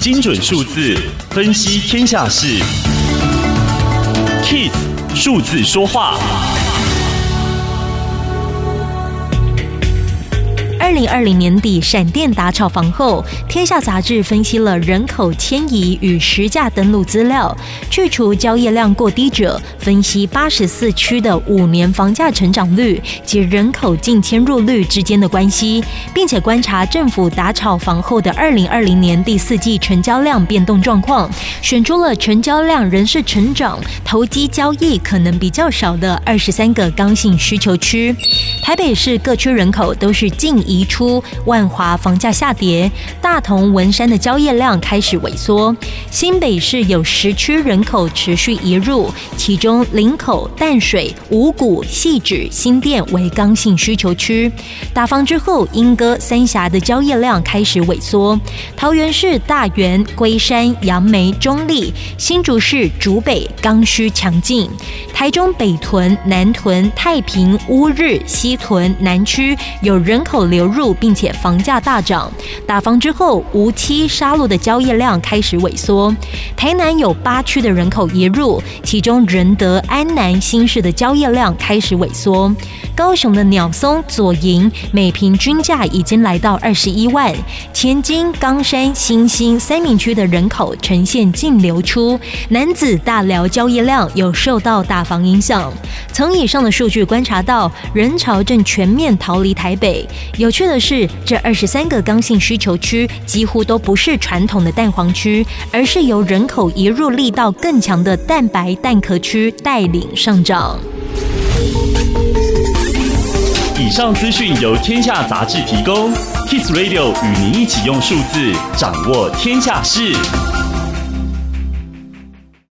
精准数字分析天下事，KISS 数字说话。二零二零年底，闪电打炒房后，天下杂志分析了人口迁移与实价登录资料，去除交易量过低者，分析八十四区的五年房价成长率及人口净迁入率之间的关系，并且观察政府打炒房后的二零二零年第四季成交量变动状况，选出了成交量仍是成长、投机交易可能比较少的二十三个刚性需求区。台北市各区人口都是净移。出万华房价下跌，大同文山的交易量开始萎缩。新北市有十区人口持续移入，其中林口、淡水、五股、汐止、新店为刚性需求区。打房之后，莺歌、三峡的交易量开始萎缩。桃园市大园、龟山、杨梅、中坜、新竹市竹北刚需强劲。台中北屯、南屯、太平、乌日、西屯、南区有人口流入，并且房价大涨。打房之后，无期、沙鹿的交易量开始萎缩。台南有八区的人口移入，其中仁德、安南、新市的交易量开始萎缩。高雄的鸟松、左营每坪均价已经来到二十一万。前金、冈山、新兴三民区的人口呈现净流出。楠梓、大寮交易量有受到打房影响。从以上的数据观察到，人潮正全面逃离台北。有趣的是，这二十三个刚性需求区几乎都不是传统的蛋黄区，而是由人口移入力道更强的蛋白蛋壳区带领上涨。以上资讯由天下杂志提供，Kiss Radio 与您一起用数字掌握天下事。